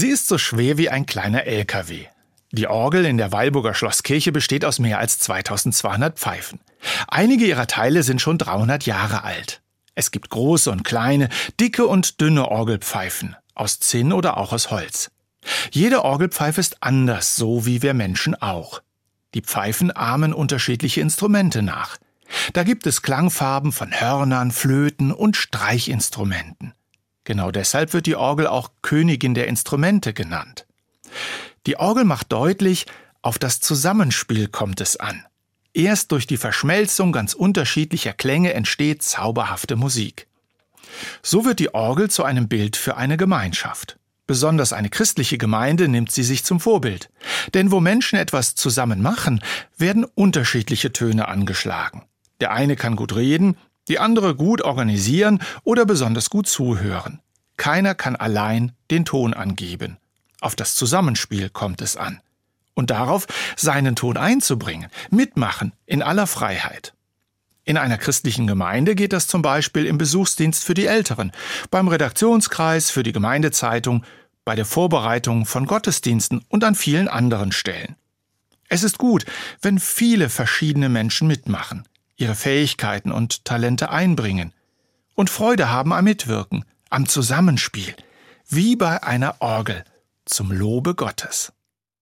Sie ist so schwer wie ein kleiner LKW. Die Orgel in der Weilburger Schlosskirche besteht aus mehr als 2200 Pfeifen. Einige ihrer Teile sind schon 300 Jahre alt. Es gibt große und kleine, dicke und dünne Orgelpfeifen, aus Zinn oder auch aus Holz. Jede Orgelpfeife ist anders, so wie wir Menschen auch. Die Pfeifen ahmen unterschiedliche Instrumente nach. Da gibt es Klangfarben von Hörnern, Flöten und Streichinstrumenten. Genau deshalb wird die Orgel auch Königin der Instrumente genannt. Die Orgel macht deutlich, auf das Zusammenspiel kommt es an. Erst durch die Verschmelzung ganz unterschiedlicher Klänge entsteht zauberhafte Musik. So wird die Orgel zu einem Bild für eine Gemeinschaft. Besonders eine christliche Gemeinde nimmt sie sich zum Vorbild. Denn wo Menschen etwas zusammen machen, werden unterschiedliche Töne angeschlagen. Der eine kann gut reden, die andere gut organisieren oder besonders gut zuhören. Keiner kann allein den Ton angeben. Auf das Zusammenspiel kommt es an. Und darauf, seinen Ton einzubringen, mitmachen, in aller Freiheit. In einer christlichen Gemeinde geht das zum Beispiel im Besuchsdienst für die Älteren, beim Redaktionskreis für die Gemeindezeitung, bei der Vorbereitung von Gottesdiensten und an vielen anderen Stellen. Es ist gut, wenn viele verschiedene Menschen mitmachen, ihre Fähigkeiten und Talente einbringen und Freude haben am Mitwirken, am Zusammenspiel, wie bei einer Orgel, zum Lobe Gottes.